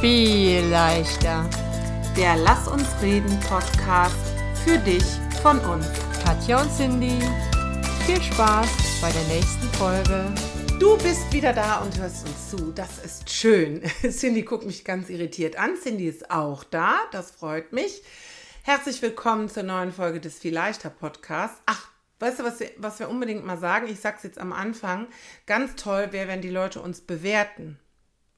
viel leichter. Der Lass uns reden Podcast für dich von uns. Katja und Cindy, viel Spaß bei der nächsten Folge. Du bist wieder da und hörst uns zu. Das ist schön. Cindy guckt mich ganz irritiert an. Cindy ist auch da. Das freut mich. Herzlich willkommen zur neuen Folge des Viel leichter Podcasts. Ach, weißt du, was wir, was wir unbedingt mal sagen? Ich sag's jetzt am Anfang. Ganz toll wäre, wenn die Leute uns bewerten.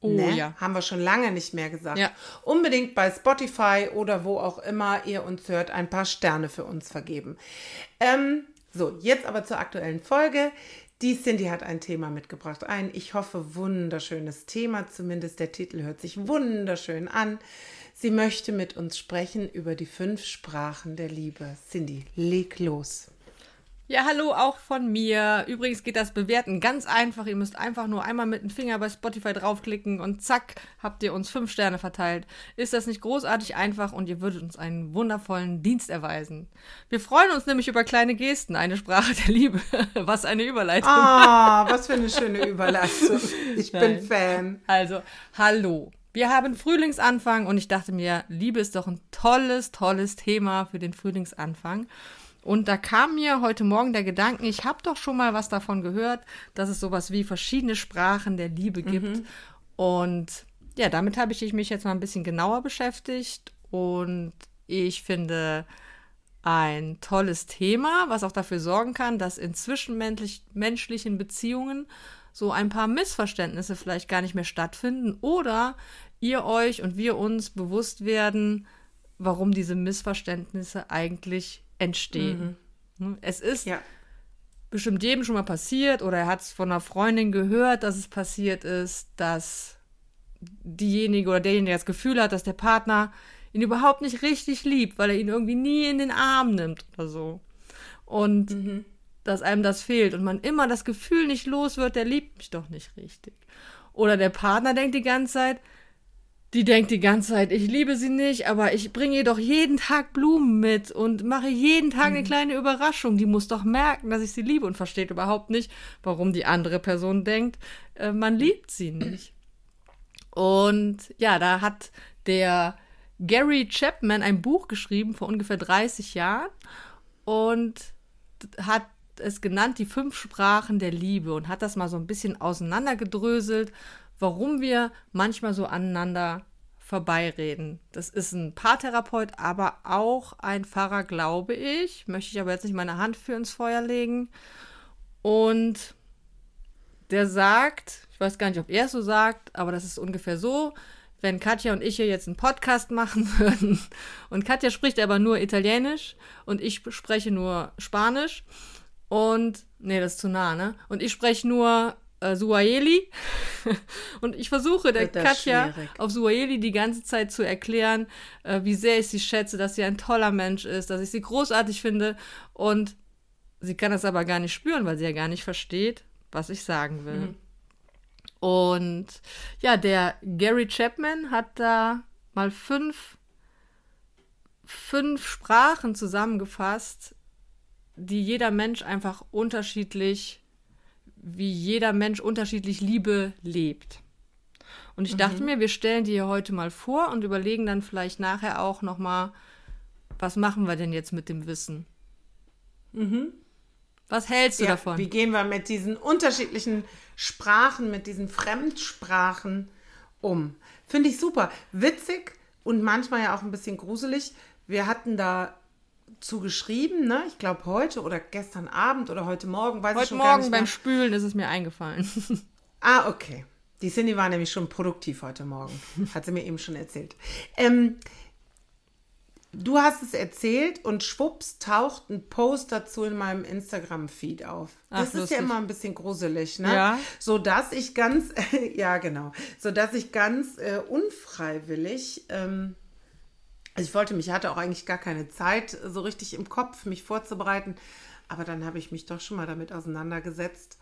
Oh Ne? ja. Haben wir schon lange nicht mehr gesagt. Ja. Unbedingt bei Spotify oder wo auch immer ihr uns hört, ein paar Sterne für uns vergeben. Ähm, so, jetzt aber zur aktuellen Folge. Die Cindy hat ein Thema mitgebracht. Ein, ich hoffe, wunderschönes Thema. Zumindest der Titel hört sich wunderschön an. Sie möchte mit uns sprechen über die fünf Sprachen der Liebe. Cindy, leg los. Ja, hallo auch von mir. Übrigens geht das Bewerten ganz einfach. Ihr müsst einfach nur einmal mit dem Finger bei Spotify draufklicken und zack, habt ihr uns fünf Sterne verteilt. Ist das nicht großartig einfach und ihr würdet uns einen wundervollen Dienst erweisen. Wir freuen uns nämlich über kleine Gesten, eine Sprache der Liebe. Was eine Überleitung. Ah, was für eine schöne Überleitung. Ich bin Nein. Fan. Also, hallo. Wir haben Frühlingsanfang und ich dachte mir, Liebe ist doch ein tolles, tolles Thema für den Frühlingsanfang. Und da kam mir heute Morgen der Gedanke, ich habe doch schon mal was davon gehört, dass es sowas wie verschiedene Sprachen der Liebe gibt. Und ja, damit habe ich mich jetzt mal ein bisschen genauer beschäftigt und ich finde ein tolles Thema, was auch dafür sorgen kann, dass in zwischenmenschlich- menschlichen Beziehungen so ein paar Missverständnisse vielleicht gar nicht mehr stattfinden oder ihr euch und wir uns bewusst werden, warum diese Missverständnisse eigentlich entstehen. Ne? Es ist Ja. bestimmt jedem schon mal passiert oder er hat es von einer Freundin gehört, dass es passiert ist, dass diejenige oder derjenige das Gefühl hat, dass der Partner ihn überhaupt nicht richtig liebt, weil er ihn irgendwie nie in den Arm nimmt oder so. Und dass einem das fehlt und man immer das Gefühl nicht los wird, der liebt mich doch nicht richtig. Oder der Partner denkt die ganze Zeit, die denkt die ganze Zeit, ich liebe sie nicht, aber ich bringe ihr doch jeden Tag Blumen mit und mache jeden Tag eine kleine Überraschung. Die muss doch merken, dass ich sie liebe und versteht überhaupt nicht, warum die andere Person denkt, äh, man liebt sie nicht. Und ja, da hat der Gary Chapman ein Buch geschrieben vor ungefähr 30 Jahren und hat es genannt die fünf Sprachen der Liebe und hat das mal so ein bisschen auseinandergedröselt, warum wir manchmal so aneinander vorbeireden. Das ist ein Paartherapeut, aber auch ein Pfarrer, glaube ich. Möchte ich aber jetzt nicht meine Hand für ins Feuer legen. Und der sagt, ich weiß gar nicht, ob er es so sagt, aber das ist ungefähr so, wenn Katja und ich hier jetzt einen Podcast machen würden und Katja spricht aber nur Italienisch und ich spreche nur Spanisch und, nee, das ist zu nah, ne? Und ich spreche nur äh, Suaheli und ich versuche der Katja schwierig. auf Suaheli die ganze Zeit zu erklären, äh, wie sehr ich sie schätze, dass sie ein toller Mensch ist, dass ich sie großartig finde und sie kann das aber gar nicht spüren, weil sie ja gar nicht versteht, was ich sagen will. Und ja, der Gary Chapman hat da mal fünf, fünf Sprachen zusammengefasst, die jeder Mensch einfach unterschiedlich, wie jeder Mensch unterschiedlich Liebe lebt. Und ich dachte mir, wir stellen die hier heute mal vor und überlegen dann vielleicht nachher auch noch mal, was machen wir denn jetzt mit dem Wissen? Was hältst du Ja, davon? Wie gehen wir mit diesen unterschiedlichen Sprachen, mit diesen Fremdsprachen um? Finde ich super. Witzig und manchmal ja auch ein bisschen gruselig. Wir hatten da zu geschrieben, ne? Ich glaube heute oder gestern Abend oder heute Morgen, weiß ich Heute schon gar Morgen nicht beim mehr. Spülen ist es mir eingefallen. Ah, okay. Die Cindy war nämlich schon produktiv heute Morgen. Hat sie mir eben schon erzählt. Ähm, du hast es erzählt und schwupps taucht ein Post dazu in meinem Instagram-Feed auf. Ach, Das ist lustig. ja immer ein bisschen gruselig, ne? Ja. So dass ich ganz, ja genau, so dass ich ganz äh, unfreiwillig, ähm, ich wollte mich, hatte auch eigentlich gar keine Zeit so richtig im Kopf, mich vorzubereiten, aber dann habe ich mich doch schon mal damit auseinandergesetzt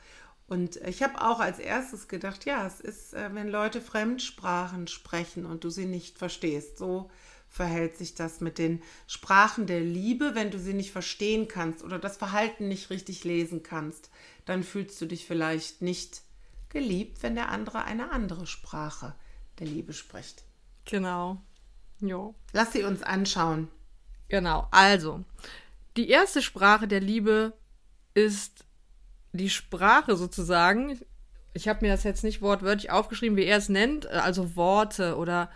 und ich habe auch als erstes gedacht, ja, es ist, äh, wenn Leute Fremdsprachen sprechen und du sie nicht verstehst. So verhält sich das mit den Sprachen der Liebe, wenn du sie nicht verstehen kannst oder das Verhalten nicht richtig lesen kannst, dann fühlst du dich vielleicht nicht geliebt, wenn der andere eine andere Sprache der Liebe spricht. Genau. Jo. Lass sie uns anschauen. Genau. Also, die erste Sprache der Liebe ist die Sprache sozusagen. Ich habe mir das jetzt nicht wortwörtlich aufgeschrieben, wie er es nennt, äh, also Worte oder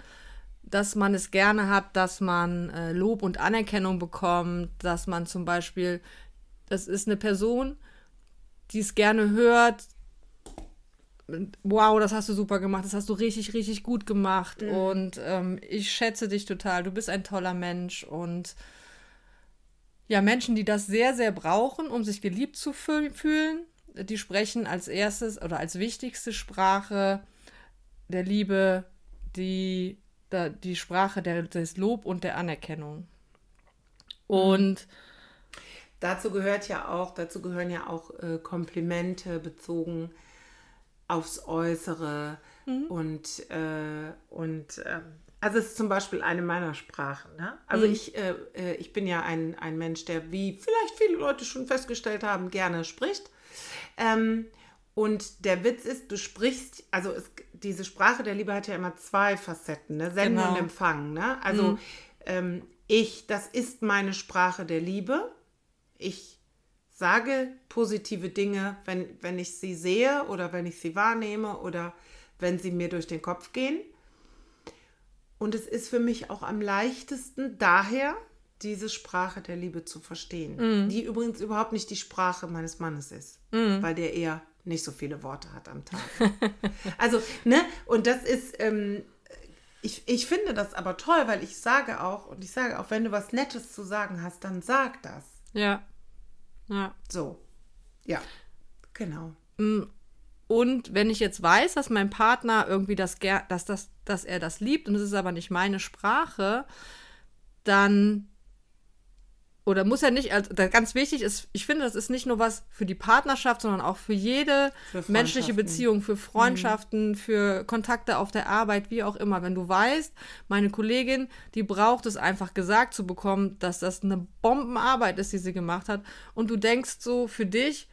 dass man es gerne hat, dass man äh, Lob und Anerkennung bekommt, dass man zum Beispiel, das ist eine Person, die es gerne hört, wow, das hast du super gemacht, das hast du richtig, richtig gut gemacht mhm. und ähm, ich schätze dich total, du bist ein toller Mensch und ja, Menschen, die das sehr, sehr brauchen, um sich geliebt zu fühlen, die sprechen als erstes oder als wichtigste Sprache der Liebe die, die Sprache der, des Lob und der Anerkennung. Und dazu gehört ja auch, dazu gehören ja auch äh, Komplimente bezogen aufs Äußere mhm. und, äh, und äh, also es ist zum Beispiel eine meiner Sprachen. Ne? Also mhm. ich, äh, äh, ich bin ja ein, ein Mensch, der, wie vielleicht viele Leute schon festgestellt haben, gerne spricht. Ähm, und der Witz ist, du sprichst, also es, diese Sprache der Liebe hat ja immer zwei Facetten, ne? Senden genau. und Empfangen. Ne? Also mhm. ähm, ich, das ist meine Sprache der Liebe. Ich sage positive Dinge, wenn, wenn ich sie sehe oder wenn ich sie wahrnehme oder wenn sie mir durch den Kopf gehen. Und es ist für mich auch am leichtesten daher, diese Sprache der Liebe zu verstehen. Mm. Die übrigens überhaupt nicht die Sprache meines Mannes ist, mm. weil der eher nicht so viele Worte hat am Tag. also, ne? Und das ist, ähm, ich, ich finde das aber toll, weil ich sage auch, und ich sage auch, wenn du was Nettes zu sagen hast, dann sag das. Ja. Ja. So. Ja, genau. Mm, und wenn ich jetzt weiß, dass mein Partner irgendwie das, dass, das, dass er das liebt und es ist aber nicht meine Sprache, dann oder muss er nicht, also ganz wichtig ist, ich finde, das ist nicht nur was für die Partnerschaft, sondern auch für jede für menschliche Beziehung, für Freundschaften, mhm. für Kontakte auf der Arbeit, wie auch immer. Wenn du weißt, meine Kollegin, die braucht es einfach gesagt zu bekommen, dass das eine Bombenarbeit ist, die sie gemacht hat, und du denkst so für dich,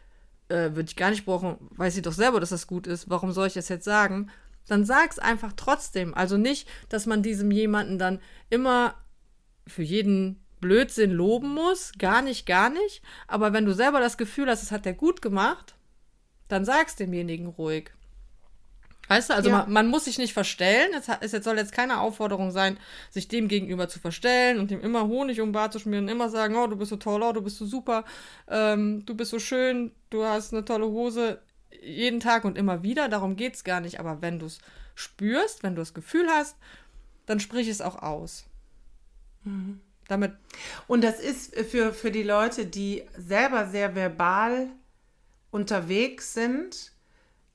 äh, würde ich gar nicht brauchen, weiß sie doch selber, dass das gut ist, warum soll ich das jetzt sagen? Dann sag's einfach trotzdem. Also nicht, dass man diesem jemanden dann immer für jeden Blödsinn loben muss. Gar nicht, gar nicht. Aber wenn du selber das Gefühl hast, es hat der gut gemacht, dann sagst demjenigen ruhig. Weißt du, also ja. man, man, muss sich nicht verstellen. Es, hat, es soll jetzt keine Aufforderung sein, sich dem gegenüber zu verstellen und ihm immer Honig um Bart zu schmieren und immer sagen, oh, du bist so toll, oh, du bist so super, ähm, du bist so schön, du hast eine tolle Hose. Jeden Tag und immer wieder, darum geht es gar nicht. Aber wenn du es spürst, wenn du das Gefühl hast, dann sprich es auch aus. Mhm. Damit. Und das ist für, für die Leute, die selber sehr verbal unterwegs sind,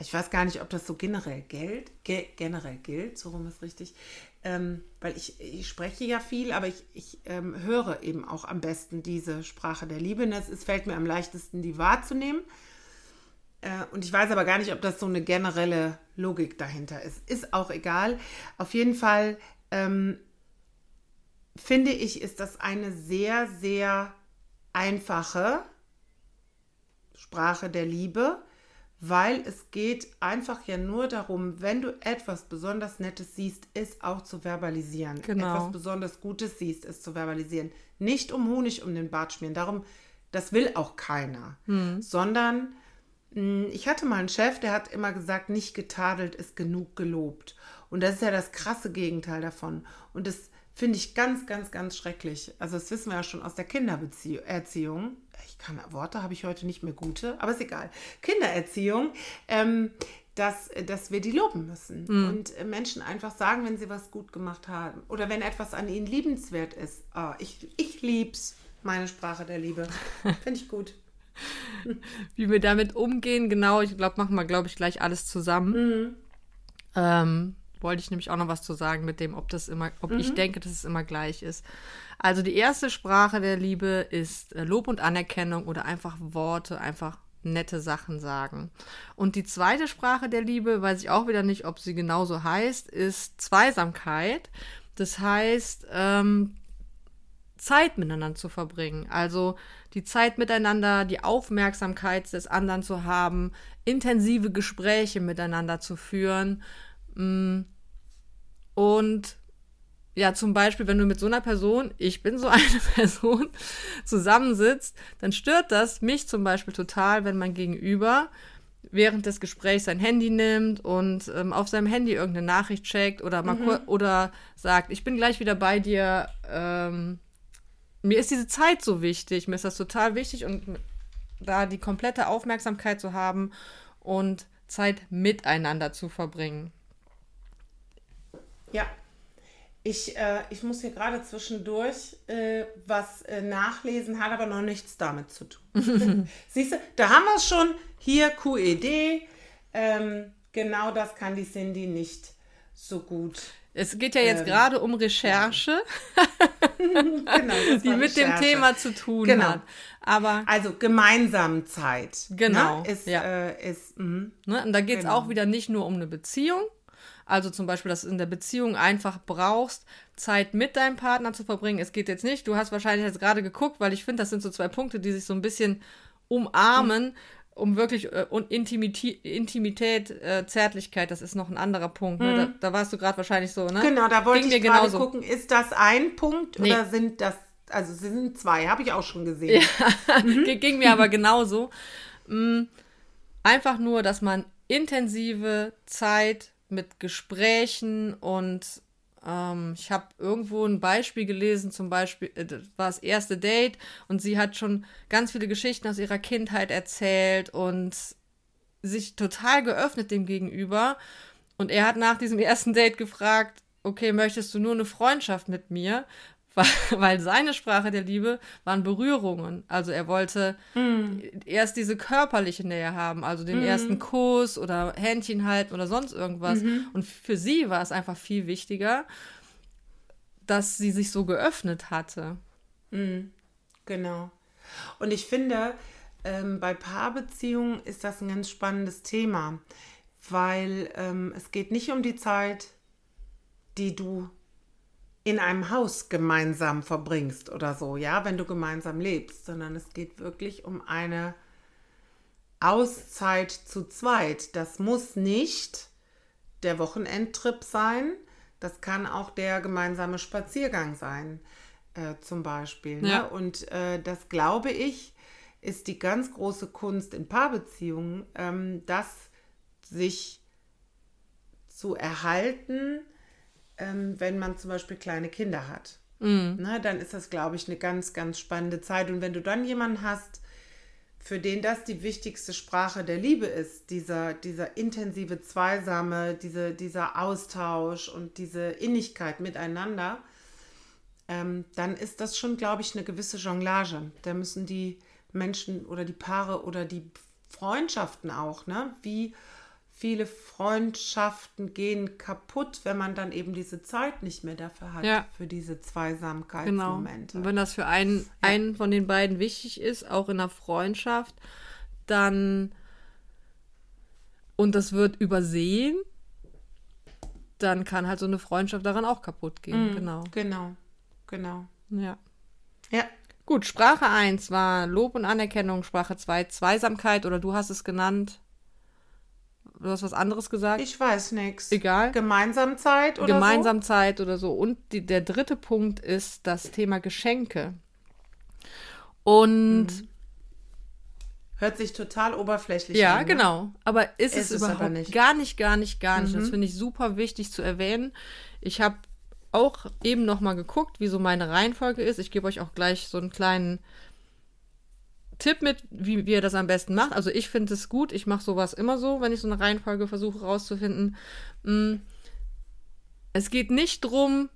ich weiß gar nicht, ob das so generell gilt, ge generell gilt, so rum ist richtig, ähm, weil ich, ich spreche ja viel, aber ich, ich ähm, höre eben auch am besten diese Sprache der Liebe. Es, fällt mir am leichtesten, die wahrzunehmen. Äh, und ich weiß aber gar nicht, ob das so eine generelle Logik dahinter ist. Ist auch egal. Auf jeden Fall ähm, finde ich, ist das eine sehr, sehr einfache Sprache der Liebe, weil es geht einfach ja nur darum, wenn du etwas besonders Nettes siehst, es auch zu verbalisieren. Genau. Etwas besonders Gutes siehst, es zu verbalisieren. Nicht um Honig um den Bart schmieren. Darum, das will auch keiner. Hm. Sondern hm, ich hatte mal einen Chef, der hat immer gesagt, nicht getadelt ist genug gelobt. Und das ist ja das krasse Gegenteil davon. Und das Finde ich ganz, ganz, ganz schrecklich. Also das wissen wir ja schon aus der Kindererziehung. Ich kann Worte habe ich heute nicht mehr gute, aber ist egal. Kindererziehung, ähm, dass, dass wir die loben müssen. Mhm. Und Menschen einfach sagen, wenn sie was gut gemacht haben oder wenn etwas an ihnen liebenswert ist. Oh, ich, ich lieb's, meine Sprache der Liebe. Finde ich gut. Wie wir damit umgehen, genau, ich glaube, machen wir, glaube ich, gleich alles zusammen. Mhm. Ähm, wollte ich nämlich auch noch was zu sagen mit dem, ob das immer, ob mhm. ich denke, dass es immer gleich ist. Also die erste Sprache der Liebe ist äh, Lob und Anerkennung oder einfach Worte, einfach nette Sachen sagen. Und die zweite Sprache der Liebe, weiß ich auch wieder nicht, ob sie genauso heißt, ist Zweisamkeit. Das heißt, ähm, Zeit miteinander zu verbringen. Also die Zeit miteinander, die Aufmerksamkeit des anderen zu haben, intensive Gespräche miteinander zu führen. Mm, und ja, zum Beispiel, wenn du mit so einer Person, ich bin so eine Person, zusammensitzt, dann stört das mich zum Beispiel total, wenn mein Gegenüber während des Gesprächs sein Handy nimmt und ähm, auf seinem Handy irgendeine Nachricht checkt oder mal Mhm. oder sagt, ich bin gleich wieder bei dir. Ähm, mir ist diese Zeit so wichtig, mir ist das total wichtig und da die komplette Aufmerksamkeit zu haben und Zeit miteinander zu verbringen. Ja. Ich, äh, ich muss hier gerade zwischendurch äh, was äh, nachlesen, hat aber noch nichts damit zu tun. Siehst du, da haben wir es schon. Hier QED. Ähm, genau das kann die Cindy nicht so gut. Es geht ja jetzt Ähm, gerade um Recherche, Genau, die mit dem. Thema zu tun Genau. hat. Aber Also gemeinsam Zeit. Genau, Ne? Ist, ja. äh, ist, mhm. Ne? Und da geht es Genau. auch wieder nicht nur um eine Beziehung. Also zum Beispiel, dass du in der Beziehung einfach brauchst, Zeit mit deinem Partner zu verbringen. Es geht jetzt nicht, du hast wahrscheinlich jetzt gerade geguckt, weil ich finde, das sind so zwei Punkte, die sich so ein bisschen umarmen, um wirklich äh, und Intimität, Intimität äh, Zärtlichkeit, das ist noch ein anderer Punkt. Ne? Da, da warst du gerade wahrscheinlich so, ne? Genau, da wollte Ging ich gerade genauso. gucken, ist das ein Punkt Nee. oder sind das, also es sind zwei, habe ich auch schon gesehen. G- Ging mir aber genauso. Mm, Einfach nur, dass man intensive Zeit mit Gesprächen und ähm, ich habe irgendwo ein Beispiel gelesen, zum Beispiel, äh, das war das erste Date und sie hat schon ganz viele Geschichten aus ihrer Kindheit erzählt und sich total geöffnet dem gegenüber. Und er hat nach diesem ersten Date gefragt, okay, möchtest du nur eine Freundschaft mit mir? Weil, seine Sprache der Liebe waren Berührungen. Also er wollte erst diese körperliche Nähe haben, also den ersten Kuss oder Händchen halten oder sonst irgendwas. Und für sie war es einfach viel wichtiger, dass sie sich so geöffnet hatte. Genau. Und ich finde, ähm, bei Paarbeziehungen ist das ein ganz spannendes Thema, weil ähm, es geht nicht um die Zeit, die du in einem Haus gemeinsam verbringst oder so, ja, wenn du gemeinsam lebst, sondern es geht wirklich um eine Auszeit zu zweit. Das muss nicht der Wochenendtrip sein, das kann auch der gemeinsame Spaziergang sein, äh, zum Beispiel. Ne? Ja. Und äh, das glaube ich, ist die ganz große Kunst in Paarbeziehungen, ähm, das sich zu erhalten, ähm, wenn man zum Beispiel kleine Kinder hat. Ne, dann ist das, glaube ich, eine ganz, ganz spannende Zeit. Und wenn du dann jemanden hast, für den das die wichtigste Sprache der Liebe ist, dieser, dieser intensive Zweisame, diese, dieser Austausch und diese Innigkeit miteinander, ähm, dann ist das schon, glaube ich, eine gewisse Jonglage. Da müssen die Menschen oder die Paare oder die Freundschaften auch, ne? Wie viele Freundschaften gehen kaputt, wenn man dann eben diese Zeit nicht mehr dafür hat, Ja. für diese Genau. Zweisamkeitsmomente. Und wenn das für einen, einen von den beiden wichtig ist, auch in einer Freundschaft, dann und das wird übersehen, dann kann halt so eine Freundschaft daran auch kaputt gehen. Genau. Genau, genau. Ja. Ja, Gut, Sprache 1 war Lob und Anerkennung, Sprache 2 Zweisamkeit oder du hast es genannt. Du hast was anderes gesagt. ich weiß nichts. Egal. Gemeinsamkeit oder Gemeinsamkeit oder so. Und die, der dritte Punkt ist das Thema Geschenke. Und so? Hört sich total oberflächlich ja, an. ne? genau. Aber ist Ist es es überhaupt nicht. Mhm. gar nicht, gar nicht, gar nicht. Das finde ich super wichtig zu erwähnen. Ich habe auch eben noch mal geguckt, wie so meine Reihenfolge ist. Ich gebe euch auch gleich so einen kleinen Tipp mit, wie, wie ihr das am besten macht. Also ich finde es gut. Ich mache sowas immer so, wenn ich so eine Reihenfolge versuche rauszufinden. Mm. Es geht nicht drum,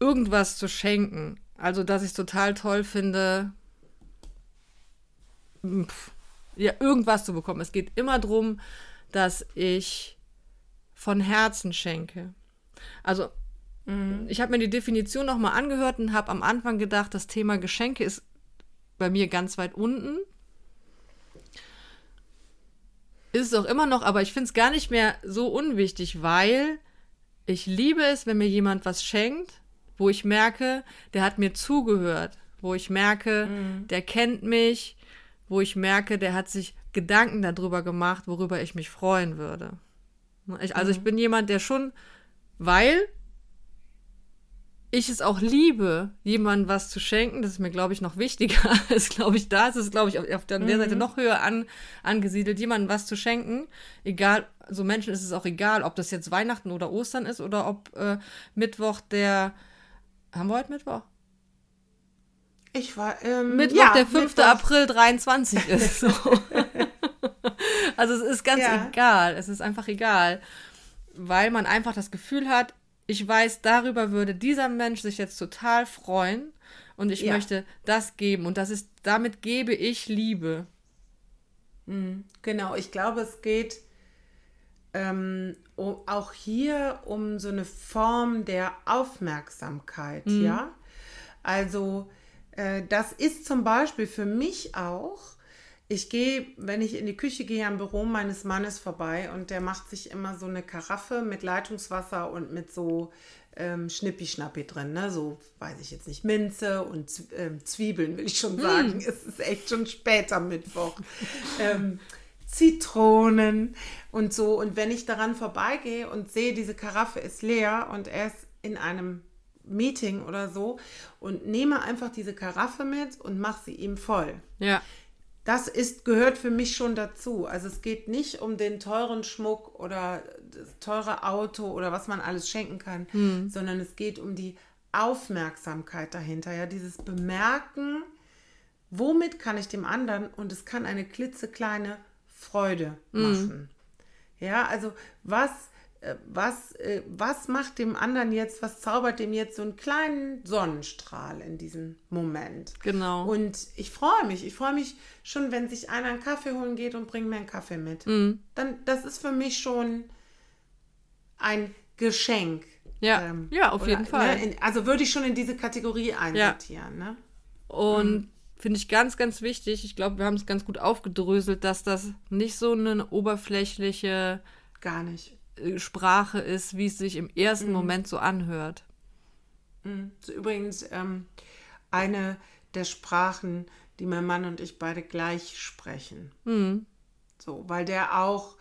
irgendwas zu schenken. Also, dass ich es total toll finde, pf, ja, irgendwas zu bekommen. Es geht immer darum, dass ich von Herzen schenke. Also, ich habe mir die Definition nochmal angehört und habe am Anfang gedacht, das Thema Geschenke ist bei mir ganz weit unten. Ist es auch immer noch, aber ich finde es gar nicht mehr so unwichtig, weil ich liebe es, wenn mir jemand was schenkt, wo ich merke, der hat mir zugehört, wo ich merke, der kennt mich, wo ich merke, der hat sich Gedanken darüber gemacht, worüber ich mich freuen würde. Ich, also ich bin jemand, der schon, weil ich es auch liebe, jemandem was zu schenken, das ist mir, glaube ich, noch wichtiger. ist, glaube ich, da ist es, glaube ich, auf, auf der mhm. Seite noch höher an, angesiedelt, jemandem was zu schenken. Egal, so also Menschen ist es auch egal, ob das jetzt Weihnachten oder Ostern ist oder ob äh, Mittwoch der. Haben wir heute Mittwoch? Ich war. Ähm, Mittwoch, ja, der 5. Mittwoch. April 23 ist. So. also es ist ganz ja. egal. Es ist einfach egal. Weil man einfach das Gefühl hat, ich weiß, darüber würde dieser Mensch sich jetzt total freuen und ich ja. möchte das geben und das ist, damit gebe ich Liebe. Mhm, genau, ich glaube, es geht ähm, auch hier um so eine Form der Aufmerksamkeit, mhm. ja. Also äh, das ist zum Beispiel für mich auch ich gehe, wenn ich in die Küche gehe, am Büro meines Mannes vorbei und der macht sich immer so eine Karaffe mit Leitungswasser und mit so ähm, Schnippi-Schnappi drin, ne? So, weiß ich jetzt nicht, Minze und ähm, Zwiebeln, will ich schon sagen. Mm. Es ist echt schon später Mittwoch. ähm, Zitronen und so. Und wenn ich daran vorbeigehe und sehe, diese Karaffe ist leer und er ist in einem Meeting oder so und nehme einfach diese Karaffe mit und mache sie ihm voll. Ja das ist, gehört für mich schon dazu. Also es geht nicht um den teuren Schmuck oder das teure Auto oder was man alles schenken kann, hm. sondern es geht um die Aufmerksamkeit dahinter, ja, dieses Bemerken, womit kann ich dem anderen und es kann eine klitzekleine Freude hm. machen. Hm. Ja, also was was, äh, was macht dem anderen jetzt, was zaubert dem jetzt so einen kleinen Sonnenstrahl in diesem Moment. Genau. Und ich freue mich, ich freue mich schon, wenn sich einer einen Kaffee holen geht und bringt mir einen Kaffee mit. Mhm. Dann, das ist für mich schon ein Geschenk. Ja, ähm, ja auf oder, jeden Fall. Ne, in, also würde ich schon in diese Kategorie einsortieren. Ja. Ne? Und mhm. finde ich ganz, ganz wichtig, ich glaube, wir haben es ganz gut aufgedröselt, dass das nicht so eine oberflächliche Gar nicht äh, Sprache ist, wie es sich im ersten mhm. Moment so anhört. Mhm. So übrigens ähm, eine der Sprachen, die mein Mann und ich beide gleich sprechen. Mhm. So, weil der auch,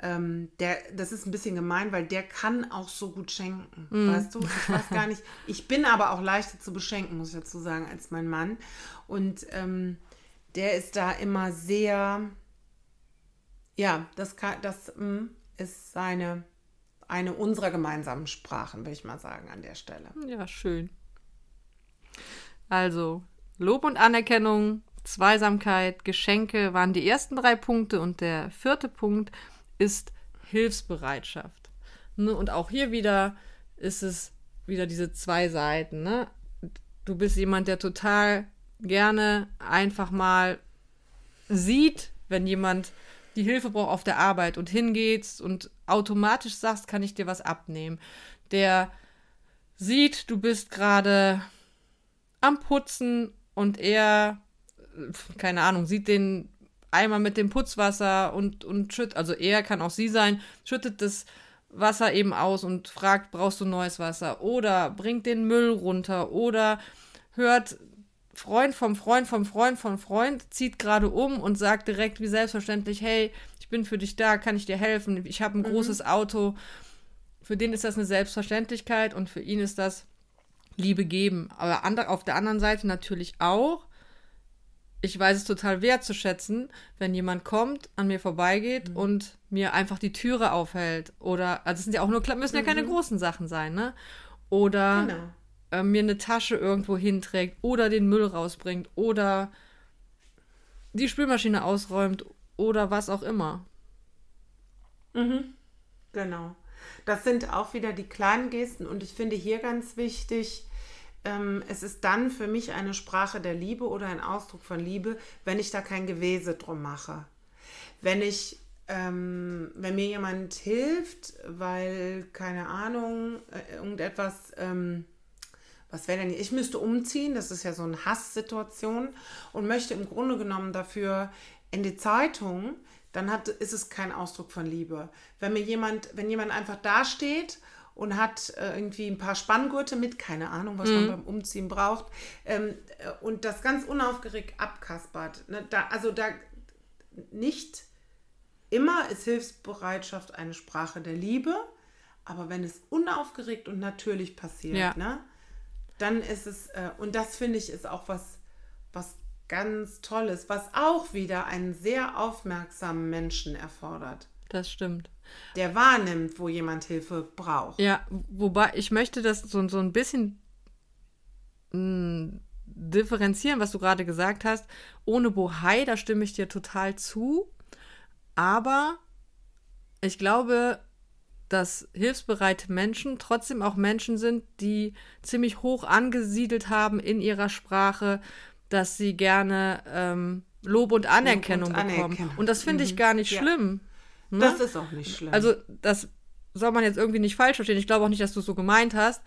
ähm, der, das ist ein bisschen gemein, weil der kann auch so gut schenken. Mhm. Weißt du? Ich weiß gar nicht. Ich bin aber auch leichter zu beschenken, muss ich dazu sagen, als mein Mann. Und ähm, der ist da immer sehr, ja, das kann, das, mh, mm, ist seine, eine unserer gemeinsamen Sprachen, würde ich mal sagen, an der Stelle. Ja, schön. Also, Lob und Anerkennung, Zweisamkeit, Geschenke waren die ersten drei Punkte und der vierte Punkt ist Hilfsbereitschaft. Ne? Und auch hier wieder ist es wieder diese zwei Seiten. Ne? Du bist jemand, der total gerne einfach mal sieht, wenn jemand die Hilfe braucht auf der Arbeit und hingehst und automatisch sagst, kann ich dir was abnehmen. Der sieht, du bist gerade am Putzen und er, keine Ahnung, sieht den Eimer mit dem Putzwasser und, und schüttet, also er kann auch sie sein, schüttet das Wasser eben aus und fragt, brauchst du neues Wasser? Oder bringt den Müll runter oder hört Freund vom Freund vom Freund vom Freund zieht gerade um und sagt direkt wie selbstverständlich, hey, ich bin für dich da, kann ich dir helfen, ich habe ein mhm. großes Auto. Für den ist das eine Selbstverständlichkeit und für ihn ist das Liebe geben. Aber andre, auf der anderen Seite natürlich auch, ich weiß es total wertzuschätzen, wenn jemand kommt, an mir vorbeigeht mhm. und mir einfach die Türe aufhält. Oder, also es sind ja auch nur, müssen ja keine mhm. großen Sachen sein, ne? Oder genau äh, mir eine Tasche irgendwo hinträgt oder den Müll rausbringt oder die Spülmaschine ausräumt oder was auch immer. Mhm. Genau. Das sind auch wieder die kleinen Gesten und ich finde hier ganz wichtig, ähm, es ist dann für mich eine Sprache der Liebe oder ein Ausdruck von Liebe, wenn ich da kein Gewese drum mache. Wenn ich, ähm, wenn mir jemand hilft, weil, keine Ahnung, äh, irgendetwas ähm, was wäre denn, ich müsste umziehen, das ist ja so eine Hasssituation und möchte im Grunde genommen dafür in die Zeitung, dann hat, ist es kein Ausdruck von Liebe. Wenn mir jemand, wenn jemand einfach dasteht und hat äh, irgendwie ein paar Spanngurte mit, keine Ahnung, was mhm. man beim Umziehen braucht, ähm, äh, und das ganz unaufgeregt abkaspert. Ne? Da, also da nicht immer ist Hilfsbereitschaft eine Sprache der Liebe, aber wenn es unaufgeregt und natürlich passiert, ja. ne? Dann ist es, äh, und das finde ich ist auch was, was ganz Tolles, was auch wieder einen sehr aufmerksamen Menschen erfordert. Das stimmt. Der wahrnimmt, wo jemand Hilfe braucht. Ja, wobei ich möchte das so, so ein bisschen mh, differenzieren, was du gerade gesagt hast. Ohne Bohai, da stimme ich dir total zu. Aber ich glaube, dass hilfsbereite Menschen trotzdem auch Menschen sind, die ziemlich hoch angesiedelt haben in ihrer Sprache, dass sie gerne ähm, Lob und Anerkennung Lob und bekommen. Anerkennung. Und das finde ich Mhm. gar nicht Ja. schlimm. ne? Das ist auch nicht schlimm. Also, das soll man jetzt irgendwie nicht falsch verstehen. Ich glaube auch nicht, dass du es so gemeint hast.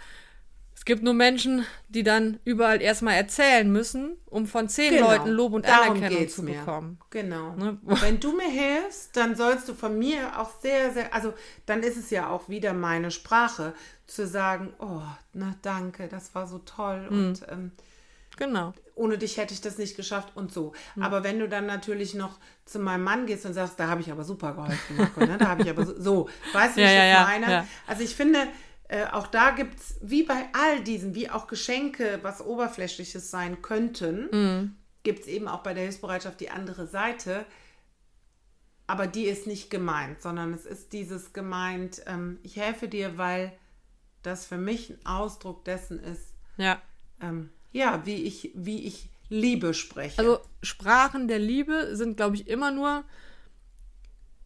Es gibt nur Menschen, die dann überall erstmal erzählen müssen, um von zehn Genau. Leuten Lob und Darum Anerkennung zu mir. bekommen. Genau. Ne? Wenn du mir hilfst, dann sollst du von mir auch sehr, sehr, also dann ist es ja auch wieder meine Sprache, zu sagen, oh, na danke, das war so toll Hm. und ähm, Genau. ohne dich hätte ich das nicht geschafft und so. Hm. Aber wenn du dann natürlich noch zu meinem Mann gehst und sagst, da habe ich aber super geholfen, Marco, ne? da habe ich aber so, so. weißt du, wie Ja, ich ja, das ja, meine? ja. Also ich finde, äh, auch da gibt es, wie bei all diesen, wie auch Geschenke, was Oberflächliches sein könnten, Mhm. gibt es eben auch bei der Hilfsbereitschaft die andere Seite. Aber die ist nicht gemeint, sondern es ist dieses gemeint, ähm, ich helfe dir, weil das für mich ein Ausdruck dessen ist, Ja. ähm, ja, wie ich, wie ich Liebe spreche. Also Sprachen der Liebe sind, glaube ich, immer nur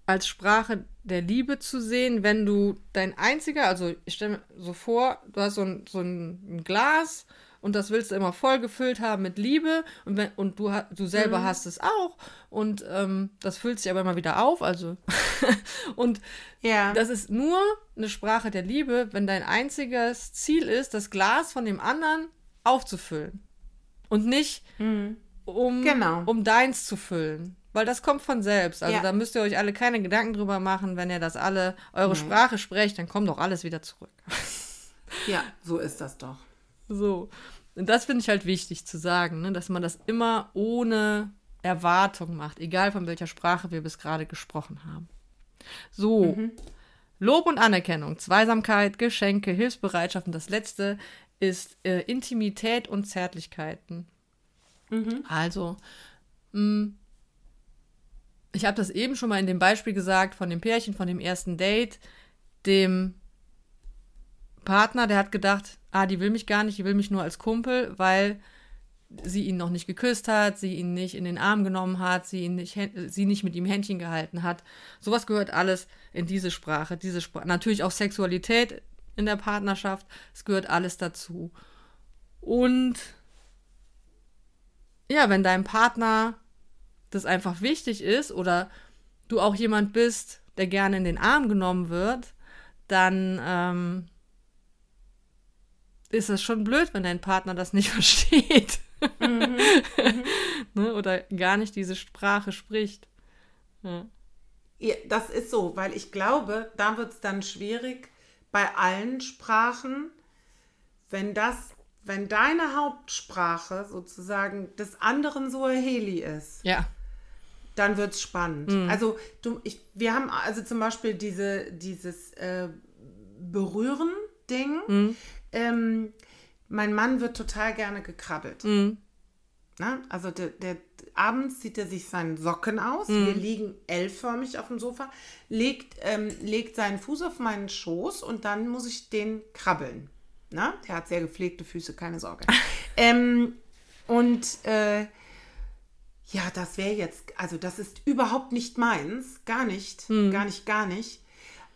als Sprache der Liebe zu sehen, wenn du dein einziger, also ich stelle mir so vor, du hast so ein, so ein Glas und das willst du immer voll gefüllt haben mit Liebe und, wenn, und du, du selber hast es auch und ähm, das füllt sich aber immer wieder auf, also und ja, das ist nur eine Sprache der Liebe, wenn dein einziges Ziel ist, das Glas von dem anderen aufzufüllen. Und nicht, um, Genau. um deins zu füllen. Weil das kommt von selbst. Also Ja. da müsst ihr euch alle keine Gedanken drüber machen, wenn ihr das alle eure Sprache sprecht, dann kommt doch alles wieder zurück. ja, so ist das doch. So. Und das finde ich halt wichtig zu sagen, ne? dass man das immer ohne Erwartung macht, egal von welcher Sprache wir bis gerade gesprochen haben. So. Lob und Anerkennung, Zweisamkeit, Geschenke, Hilfsbereitschaft und das letzte ist äh, Intimität und Zärtlichkeiten. Also, mh, ich habe das eben schon mal in dem Beispiel gesagt von dem Pärchen, von dem ersten Date, dem Partner, der hat gedacht, ah, die will mich gar nicht, die will mich nur als Kumpel, weil sie ihn noch nicht geküsst hat, sie ihn nicht in den Arm genommen hat, sie, ihn nicht, sie nicht mit ihm Händchen gehalten hat. Sowas gehört alles in diese Sprache. Diese Sprache. Natürlich auch Sexualität in der Partnerschaft, es gehört alles dazu. Und ja, wenn deinem Partner das einfach wichtig ist oder du auch jemand bist, der gerne in den Arm genommen wird, dann ähm, ist es schon blöd, wenn dein Partner das nicht versteht. ne? Oder gar nicht diese Sprache spricht. Ja. Ja, das ist so, weil ich glaube, da wird es dann schwierig bei allen Sprachen, wenn das, wenn deine Hauptsprache sozusagen des anderen Suaheli ist, ja. Dann wird es spannend. Also du, ich, wir haben also zum Beispiel diese, dieses äh, Berühren-Ding. Ähm, mein Mann wird total gerne gekrabbelt. Mhm. Ne? Also der, der, abends zieht er sich seinen Socken aus. Wir liegen L-förmig auf dem Sofa, legt, ähm, legt seinen Fuß auf meinen Schoß und dann muss ich den krabbeln. Ne? Der hat sehr gepflegte Füße, keine Sorge. ähm, und äh, ja, das wäre jetzt, also das ist überhaupt nicht meins, gar nicht, gar nicht, gar nicht.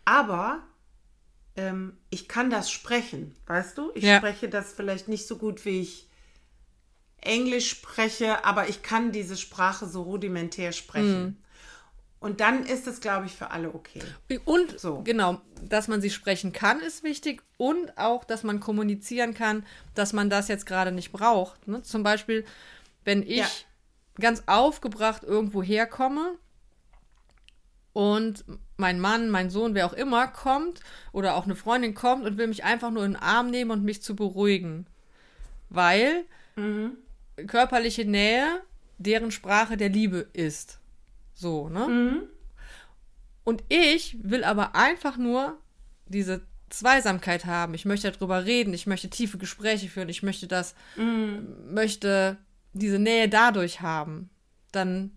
Aber ähm, ich kann das sprechen, weißt du? Ich Ja. spreche das vielleicht nicht so gut, wie ich Englisch spreche, aber ich kann diese Sprache so rudimentär sprechen. Und dann ist es, glaube ich, für alle okay. Und So. genau, dass man sie sprechen kann, ist wichtig. Und auch, dass man kommunizieren kann, dass man das jetzt gerade nicht braucht. Ne? Zum Beispiel, wenn ich Ja. Ganz aufgebracht irgendwo herkomme und mein Mann, mein Sohn, wer auch immer kommt oder auch eine Freundin kommt und will mich einfach nur in den Arm nehmen und mich zu beruhigen. Weil körperliche Nähe deren Sprache der Liebe ist. So, ne? Und ich will aber einfach nur diese Zweisamkeit haben, ich möchte darüber reden, ich möchte tiefe Gespräche führen, ich möchte das, mm. möchte diese Nähe dadurch haben, dann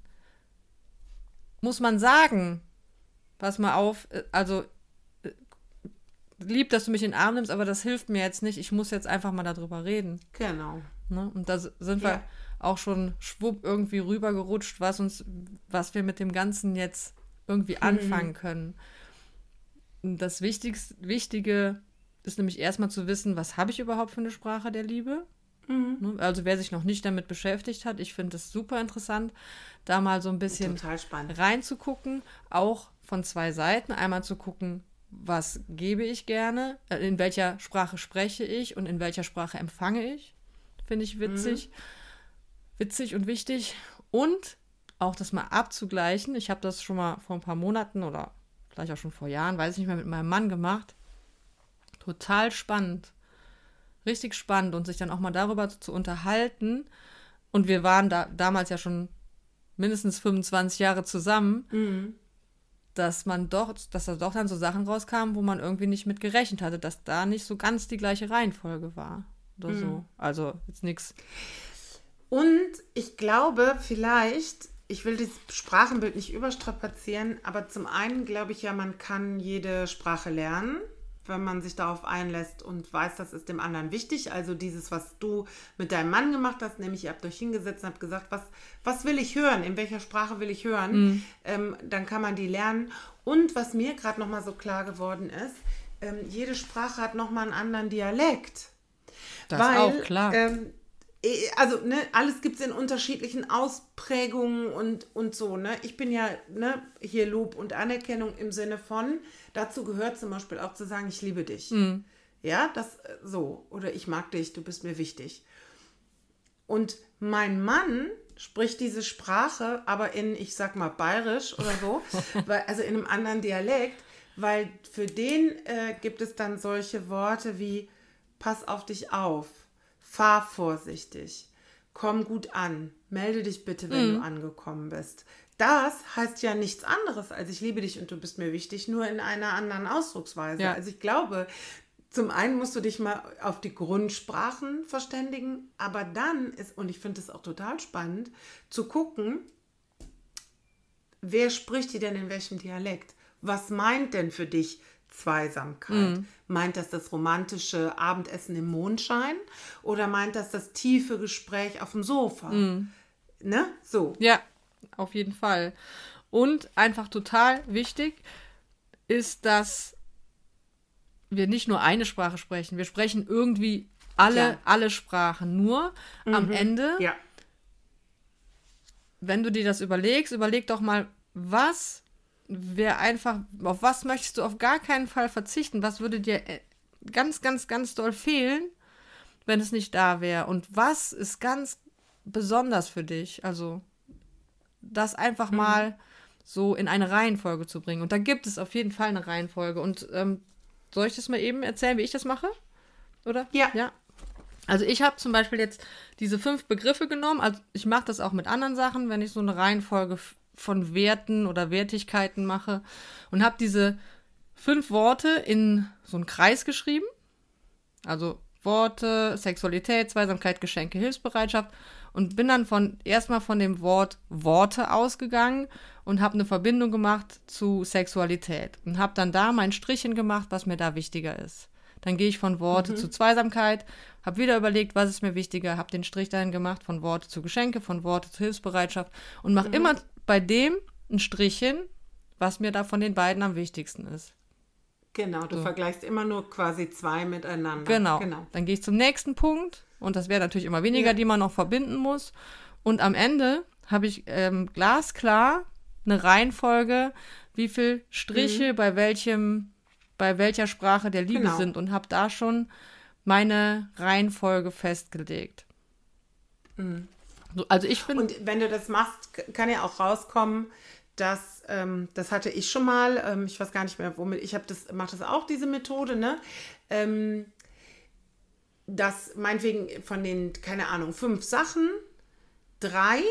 muss man sagen, pass mal auf, äh, also äh, lieb, dass du mich in den Arm nimmst, aber das hilft mir jetzt nicht. Ich muss jetzt einfach mal darüber reden. Genau. Ne? Und da sind wir ja. auch schon schwupp irgendwie rübergerutscht, was uns, was wir mit dem Ganzen jetzt irgendwie mhm. anfangen können. Das Wichtigste, Wichtige ist nämlich erstmal zu wissen, was habe ich überhaupt für eine Sprache der Liebe? Mhm. Ne? Also wer sich noch nicht damit beschäftigt hat, ich finde es super interessant, da mal so ein bisschen reinzugucken, auch von zwei Seiten. Einmal zu gucken, was gebe ich gerne, äh, in welcher Sprache spreche ich und in welcher Sprache empfange ich. Finde ich witzig. Mhm. Witzig und wichtig. Und auch das mal abzugleichen. Ich habe das schon mal vor ein paar Monaten oder vielleicht auch schon vor Jahren, weiß ich nicht mehr, mit meinem Mann gemacht. Total spannend richtig spannend und sich dann auch mal darüber zu unterhalten. Und wir waren da damals ja schon mindestens 25 Jahre zusammen, mhm. dass man doch, dass da doch dann so Sachen rauskamen, wo man irgendwie nicht mit gerechnet hatte, dass da nicht so ganz die gleiche Reihenfolge war. Oder mhm. so. Also jetzt nichts. Und ich glaube, vielleicht, ich will das Sprachenbild nicht überstrapazieren, aber zum einen glaube ich ja, man kann jede Sprache lernen wenn man sich darauf einlässt und weiß, das ist dem anderen wichtig. Also dieses, was du mit deinem Mann gemacht hast, nämlich ihr habt euch hingesetzt und habt gesagt, was, was will ich hören, in welcher Sprache will ich hören, mhm. ähm, dann kann man die lernen. Und was mir gerade nochmal so klar geworden ist, ähm, jede Sprache hat nochmal einen anderen Dialekt. Das weil, auch, klar. Ähm, äh, also ne, alles gibt es in unterschiedlichen Ausprägungen und, und so. Ne? Ich bin ja ne, hier Lob und Anerkennung im Sinne von, dazu gehört zum Beispiel auch zu sagen, ich liebe dich. Mhm. Ja, das äh, so. Oder ich mag dich, du bist mir wichtig. Und mein Mann spricht diese Sprache, aber in, ich sag mal, bayerisch oder so, weil, also in einem anderen Dialekt, weil für den äh, gibt es dann solche Worte wie, pass auf dich auf fahr vorsichtig, komm gut an, melde dich bitte, wenn mhm. du angekommen bist. Das heißt ja nichts anderes als ich liebe dich und du bist mir wichtig, nur in einer anderen Ausdrucksweise. Ja. Also ich glaube, zum einen musst du dich mal auf die Grundsprachen verständigen, aber dann ist, und ich finde es auch total spannend, zu gucken, wer spricht die denn in welchem Dialekt? Was meint denn für dich Zweisamkeit? Mhm. Meint das das romantische Abendessen im Mondschein oder meint das das tiefe Gespräch auf dem Sofa? Mhm. Ne? So. Ja, auf jeden Fall. Und einfach total wichtig ist, dass wir nicht nur eine Sprache sprechen. Wir sprechen irgendwie alle, alle Sprachen. Nur mhm. am Ende, ja. wenn du dir das überlegst, überleg doch mal, was wäre einfach, auf was möchtest du auf gar keinen Fall verzichten? Was würde dir äh, ganz, ganz, ganz doll fehlen, wenn es nicht da wäre? Und was ist ganz besonders für dich? Also, das einfach mhm. mal so in eine Reihenfolge zu bringen. Und da gibt es auf jeden Fall eine Reihenfolge. Und ähm, soll ich das mal eben erzählen, wie ich das mache? Oder? Ja. Ja. Also ich habe zum Beispiel jetzt diese fünf Begriffe genommen. Also ich mache das auch mit anderen Sachen, wenn ich so eine Reihenfolge von Werten oder Wertigkeiten mache und habe diese fünf Worte in so einen Kreis geschrieben. Also Worte, Sexualität, Zweisamkeit, Geschenke, Hilfsbereitschaft und bin dann von erstmal von dem Wort Worte ausgegangen und habe eine Verbindung gemacht zu Sexualität und habe dann da mein Strichchen gemacht, was mir da wichtiger ist. Dann gehe ich von Worte mhm. zu Zweisamkeit, habe wieder überlegt, was ist mir wichtiger, habe den Strich dahin gemacht, von Worte zu Geschenke, von Worte zu Hilfsbereitschaft und mache mhm. immer bei dem ein Strichchen, was mir da von den beiden am wichtigsten ist. Genau, du so. vergleichst immer nur quasi zwei miteinander. Genau. genau. Dann gehe ich zum nächsten Punkt und das wäre natürlich immer weniger, ja. die man noch verbinden muss. Und am Ende habe ich ähm, glasklar eine Reihenfolge, wie viele Striche mhm. bei welchem, bei welcher Sprache der Liebe genau. sind und habe da schon meine Reihenfolge festgelegt. Mhm. Also ich finde. Und wenn du das machst, kann ja auch rauskommen, dass ähm, das hatte ich schon mal. Ähm, ich weiß gar nicht mehr, womit ich habe das mache das auch diese Methode, ne? Ähm, dass meinetwegen von den keine Ahnung fünf Sachen drei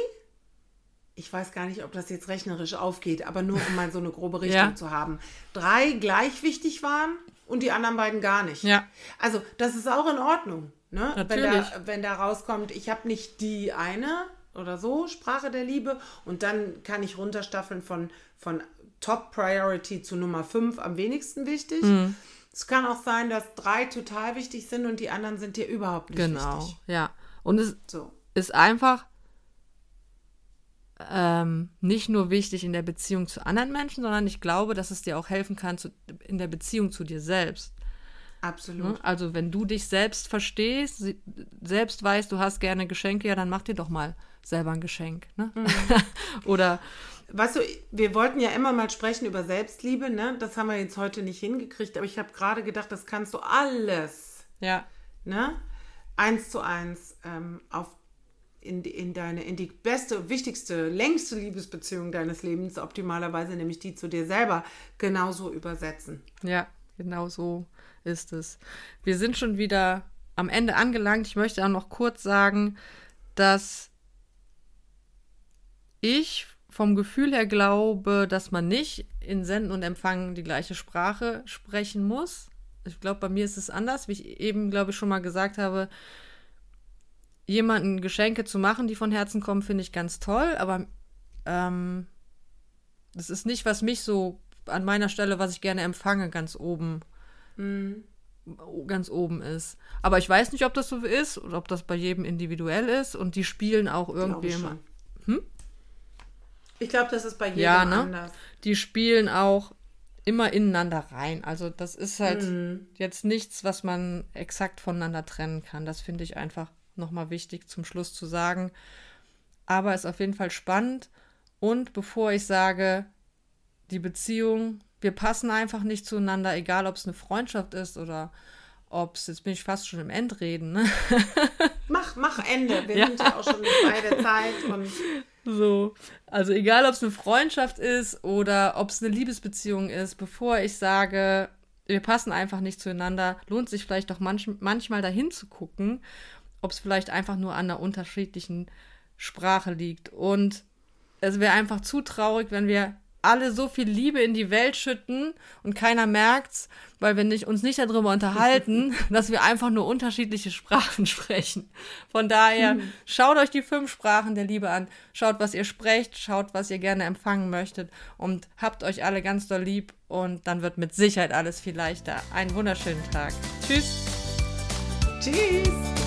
ich weiß gar nicht, ob das jetzt rechnerisch aufgeht, aber nur um mal so eine grobe Richtung ja. zu haben. Drei gleich wichtig waren und die anderen beiden gar nicht. Ja. Also das ist auch in Ordnung. Ne? Wenn, Natürlich. da, wenn da rauskommt, ich habe nicht die eine oder so Sprache der Liebe und dann kann ich runterstaffeln von, von Top Priority zu Nummer 5 am wenigsten wichtig. Mhm. Es kann auch sein, dass drei total wichtig sind und die anderen sind dir überhaupt nicht Genau. wichtig. Ja. Und es So. ist einfach ähm, nicht nur wichtig in der Beziehung zu anderen Menschen, sondern ich glaube, dass es dir auch helfen kann zu, in der Beziehung zu dir selbst. Absolut. Ne? Also wenn du dich selbst verstehst, selbst weißt, du hast gerne Geschenke, ja, dann mach dir doch mal selber ein Geschenk. Ne? Oder Weißt du, wir wollten ja immer mal sprechen über Selbstliebe, ne? Das haben wir jetzt heute nicht hingekriegt, aber ich habe gerade gedacht, das kannst du alles, ja, ne? Eins zu eins ähm, auf in, die- in deine, in die beste, wichtigste, längste Liebesbeziehung deines Lebens, optimalerweise nämlich die zu dir selber, genauso übersetzen. ja, genau so ist es. Wir sind schon wieder am Ende angelangt. Ich möchte auch noch kurz sagen, dass ich vom Gefühl her glaube, dass man nicht in Senden und Empfangen die gleiche Sprache sprechen muss. Ich glaube, bei mir ist es anders, wie ich eben, glaube ich, schon mal gesagt habe. Jemanden Geschenke zu machen, die von Herzen kommen, finde ich ganz toll, aber ähm, das ist nicht, was mich so an meiner Stelle, was ich gerne empfange, ganz oben ganz oben ist. Aber ich weiß nicht, ob das so ist oder ob das bei jedem individuell ist und die spielen auch irgendwie Glaube immer. schon. Ich glaube, das ist bei jedem Ja, ne? anders. Die spielen auch immer ineinander rein. Also das ist halt Mhm. jetzt nichts, was man exakt voneinander trennen kann. Das finde ich einfach nochmal wichtig zum Schluss zu sagen. Aber ist auf jeden Fall spannend. Und bevor ich sage, die Beziehung, wir passen einfach nicht zueinander, egal ob es eine Freundschaft ist oder ob es, jetzt bin ich fast schon im Endreden, ne? Mach, mach Ende. Wir Ja. sind ja auch schon bei der Zeit und So, also egal, ob es eine Freundschaft ist oder ob es eine Liebesbeziehung ist, bevor ich sage, wir passen einfach nicht zueinander, lohnt sich vielleicht doch manch, manchmal dahin zu gucken, ob es vielleicht einfach nur an einer unterschiedlichen Sprache liegt. Und es wäre einfach zu traurig, wenn wir alle so viel Liebe in die Welt schütten und keiner merkt's, weil wir nicht, uns nicht darüber unterhalten, dass wir einfach nur unterschiedliche Sprachen sprechen. Von daher, schaut euch die fünf Sprachen der Liebe an, schaut, was ihr sprecht, schaut, was ihr gerne empfangen möchtet und habt euch alle ganz doll lieb und dann wird mit Sicherheit alles viel leichter. Einen wunderschönen Tag. Tschüss. tschüss.